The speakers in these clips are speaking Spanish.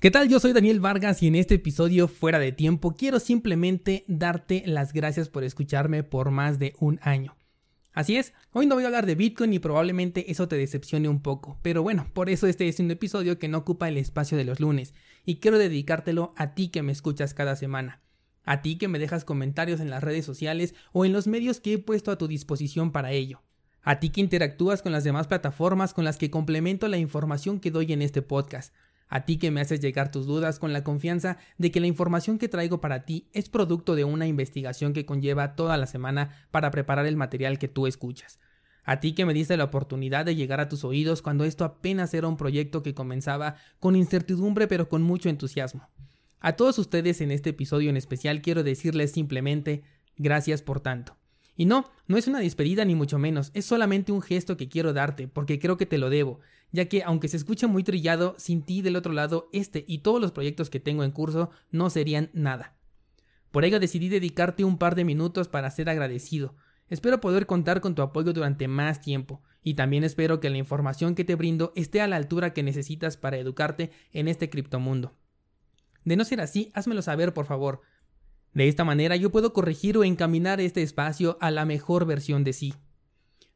¿Qué tal? Yo soy Daniel Vargas y en este episodio fuera de tiempo quiero simplemente darte las gracias por escucharme por más de un año. Así es, hoy no voy a hablar de Bitcoin y probablemente eso te decepcione un poco, pero bueno, por eso este es un episodio que no ocupa el espacio de los lunes y quiero dedicártelo a ti que me escuchas cada semana, a ti que me dejas comentarios en las redes sociales o en los medios que he puesto a tu disposición para ello, a ti que interactúas con las demás plataformas con las que complemento la información que doy en este podcast, a ti que me haces llegar tus dudas con la confianza de que la información que traigo para ti es producto de una investigación que conlleva toda la semana para preparar el material que tú escuchas. A ti que me diste la oportunidad de llegar a tus oídos cuando esto apenas era un proyecto que comenzaba con incertidumbre pero con mucho entusiasmo. A todos ustedes en este episodio en especial quiero decirles simplemente gracias por tanto. Y no, no es una despedida ni mucho menos, es solamente un gesto que quiero darte, porque creo que te lo debo, ya que aunque se escucha muy trillado, sin ti del otro lado, este y todos los proyectos que tengo en curso no serían nada. Por ello decidí dedicarte un par de minutos para ser agradecido. Espero poder contar con tu apoyo durante más tiempo, y también espero que la información que te brindo esté a la altura que necesitas para educarte en este criptomundo. De no ser así, házmelo saber, por favor. De esta manera yo puedo corregir o encaminar este espacio a la mejor versión de sí.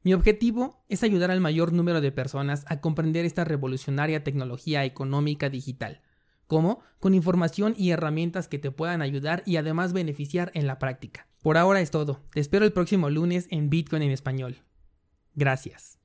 Mi objetivo es ayudar al mayor número de personas a comprender esta revolucionaria tecnología económica digital. ¿Cómo? Con información y herramientas que te puedan ayudar y además beneficiar en la práctica. Por ahora es todo. Te espero el próximo lunes en Bitcoin en español. Gracias.